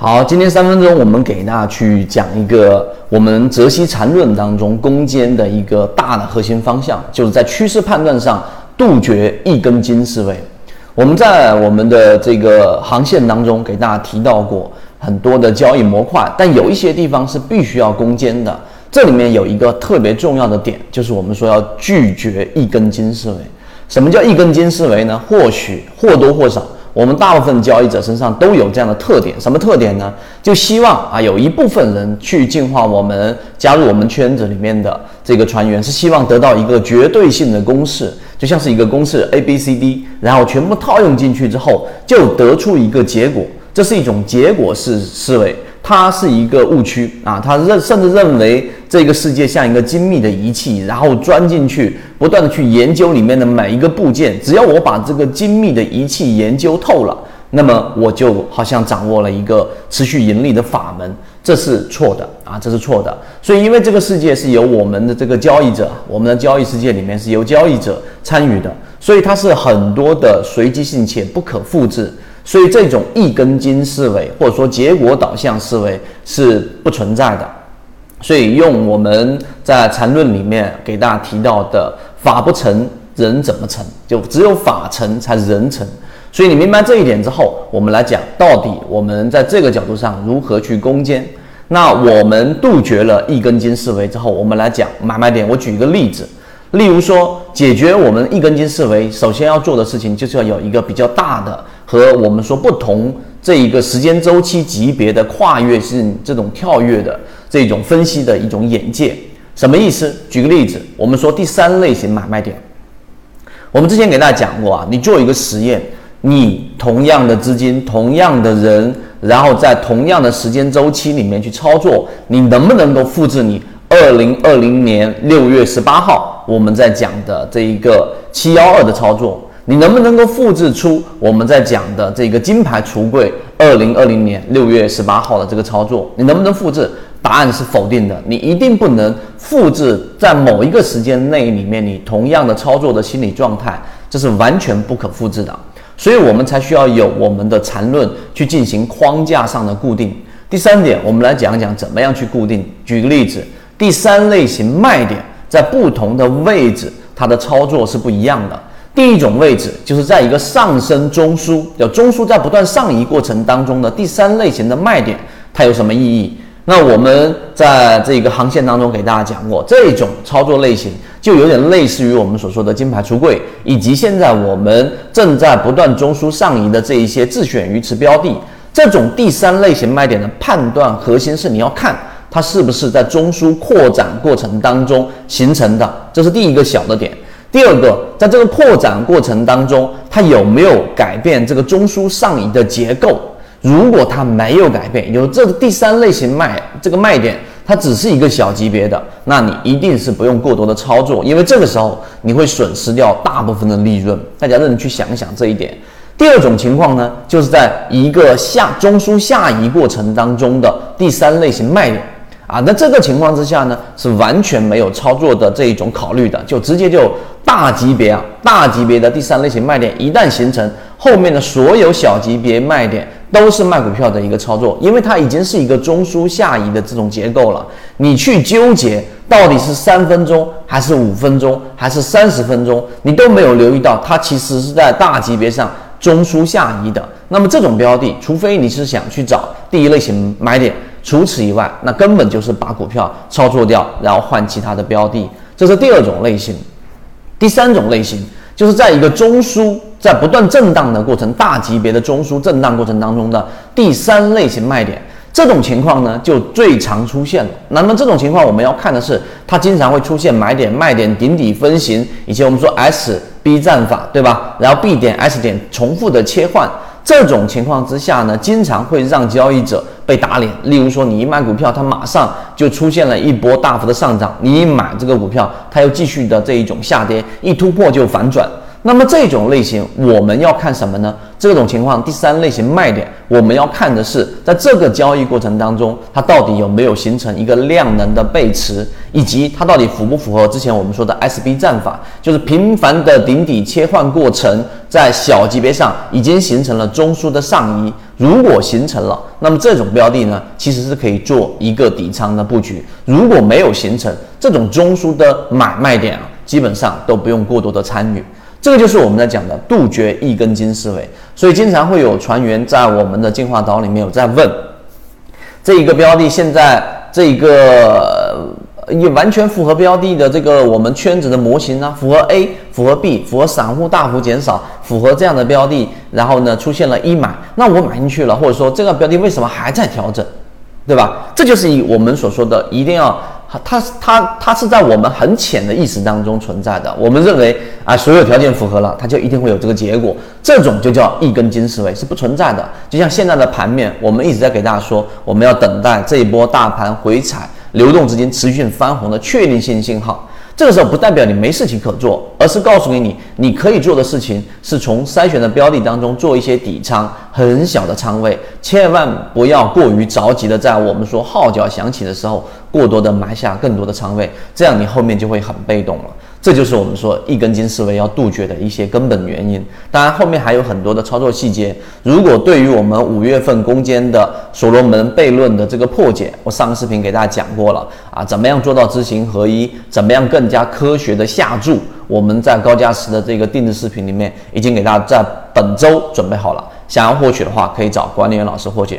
好，今天三分钟，我们给大家去讲一个我们泽西缠论当中攻坚的一个大的核心方向，就是在趋势判断上杜绝一根筋思维。我们在我们的这个航线当中给大家提到过很多的交易模块，但有一些地方是必须要攻坚的。这里面有一个特别重要的点，就是我们说要拒绝一根筋思维。什么叫一根筋思维呢？或许或多或少。我们大部分交易者身上都有这样的特点，什么特点呢？就希望啊，有一部分人去进化我们，加入我们圈子里面的这个船员，是希望得到一个绝对性的公式，就像是一个公式 A B C D，然后全部套用进去之后，就得出一个结果，这是一种结果式思维。它是一个误区啊！他认甚至认为这个世界像一个精密的仪器，然后钻进去，不断的去研究里面的每一个部件。只要我把这个精密的仪器研究透了，那么我就好像掌握了一个持续盈利的法门。这是错的啊！这是错的。所以，因为这个世界是由我们的这个交易者，我们的交易世界里面是由交易者参与的，所以它是很多的随机性且不可复制。所以这种一根筋思维，或者说结果导向思维是不存在的。所以用我们在禅论里面给大家提到的“法不成，人怎么成”，就只有法成才人成。所以你明白这一点之后，我们来讲到底我们在这个角度上如何去攻坚。那我们杜绝了一根筋思维之后，我们来讲买卖点。我举一个例子。例如说，解决我们一根筋思维，首先要做的事情就是要有一个比较大的和我们说不同这一个时间周期级别的跨越性这种跳跃的这种分析的一种眼界。什么意思？举个例子，我们说第三类型买卖点，我们之前给大家讲过啊，你做一个实验，你同样的资金，同样的人，然后在同样的时间周期里面去操作，你能不能够复制你？二零二零年六月十八号，我们在讲的这一个七幺二的操作，你能不能够复制出我们在讲的这个金牌橱柜二零二零年六月十八号的这个操作？你能不能复制？答案是否定的，你一定不能复制在某一个时间内里面你同样的操作的心理状态，这是完全不可复制的。所以我们才需要有我们的缠论去进行框架上的固定。第三点，我们来讲讲怎么样去固定。举个例子。第三类型卖点在不同的位置，它的操作是不一样的。第一种位置就是在一个上升中枢，有中枢在不断上移过程当中的第三类型的卖点，它有什么意义？那我们在这个航线当中给大家讲过，这种操作类型就有点类似于我们所说的金牌橱柜，以及现在我们正在不断中枢上移的这一些自选鱼池标的。这种第三类型卖点的判断核心是你要看。它是不是在中枢扩展过程当中形成的？这是第一个小的点。第二个，在这个扩展过程当中，它有没有改变这个中枢上移的结构？如果它没有改变，有这个第三类型卖这个卖点，它只是一个小级别的，那你一定是不用过多的操作，因为这个时候你会损失掉大部分的利润。大家认真去想一想这一点。第二种情况呢，就是在一个下中枢下移过程当中的第三类型卖点。啊，那这个情况之下呢，是完全没有操作的这一种考虑的，就直接就 大级别啊，大级别的第三类型卖点一旦形成，后面的所有小级别卖点都是卖股票的一个操作，因为它已经是一个中枢下移的这种结构了。你去纠结到底是三分钟还是五分钟还是三十分钟，你都没有留意到它其实是在大级别上中枢下移的。那么这种标的，除非你是想去找第一类型买点。除此以外，那根本就是把股票操作掉，然后换其他的标的，这是第二种类型。第三种类型就是在一个中枢在不断震荡的过程，大级别的中枢震荡过程当中的第三类型卖点，这种情况呢就最常出现了。那么这种情况我们要看的是，它经常会出现买点、卖点、顶底分型，以及我们说 S B 战法，对吧？然后 B 点 S 点重复的切换。这种情况之下呢，经常会让交易者被打脸。例如说，你一买股票，它马上就出现了一波大幅的上涨；你一买这个股票，它又继续的这一种下跌，一突破就反转。那么这种类型我们要看什么呢？这种情况第三类型卖点，我们要看的是在这个交易过程当中，它到底有没有形成一个量能的背驰，以及它到底符不符合之前我们说的 SB 战法，就是频繁的顶底切换过程，在小级别上已经形成了中枢的上移。如果形成了，那么这种标的呢，其实是可以做一个底仓的布局。如果没有形成这种中枢的买卖点啊，基本上都不用过多的参与。这个就是我们在讲的杜绝一根筋思维。所以经常会有船员在我们的进化岛里面有在问，这一个标的现在这一个也完全符合标的的这个我们圈子的模型呢，符合 A，符合 B，符合散户大幅减少，符合这样的标的，然后呢出现了一买，那我买进去了，或者说这个标的为什么还在调整，对吧？这就是以我们所说的一定要。它它它是在我们很浅的意识当中存在的。我们认为啊，所有条件符合了，它就一定会有这个结果。这种就叫一根筋思维，是不存在的。就像现在的盘面，我们一直在给大家说，我们要等待这一波大盘回踩，流动资金持续翻红的确定性信号。这个时候不代表你没事情可做，而是告诉给你，你可以做的事情是从筛选的标的当中做一些底仓，很小的仓位，千万不要过于着急的在我们说号角响起的时候过多的埋下更多的仓位，这样你后面就会很被动了。这就是我们说一根筋思维要杜绝的一些根本原因。当然，后面还有很多的操作细节。如果对于我们五月份攻坚的所罗门悖论的这个破解，我上个视频给大家讲过了啊，怎么样做到知行合一，怎么样更加科学的下注，我们在高价值的这个定制视频里面已经给大家在本周准备好了。想要获取的话，可以找管理员老师获取。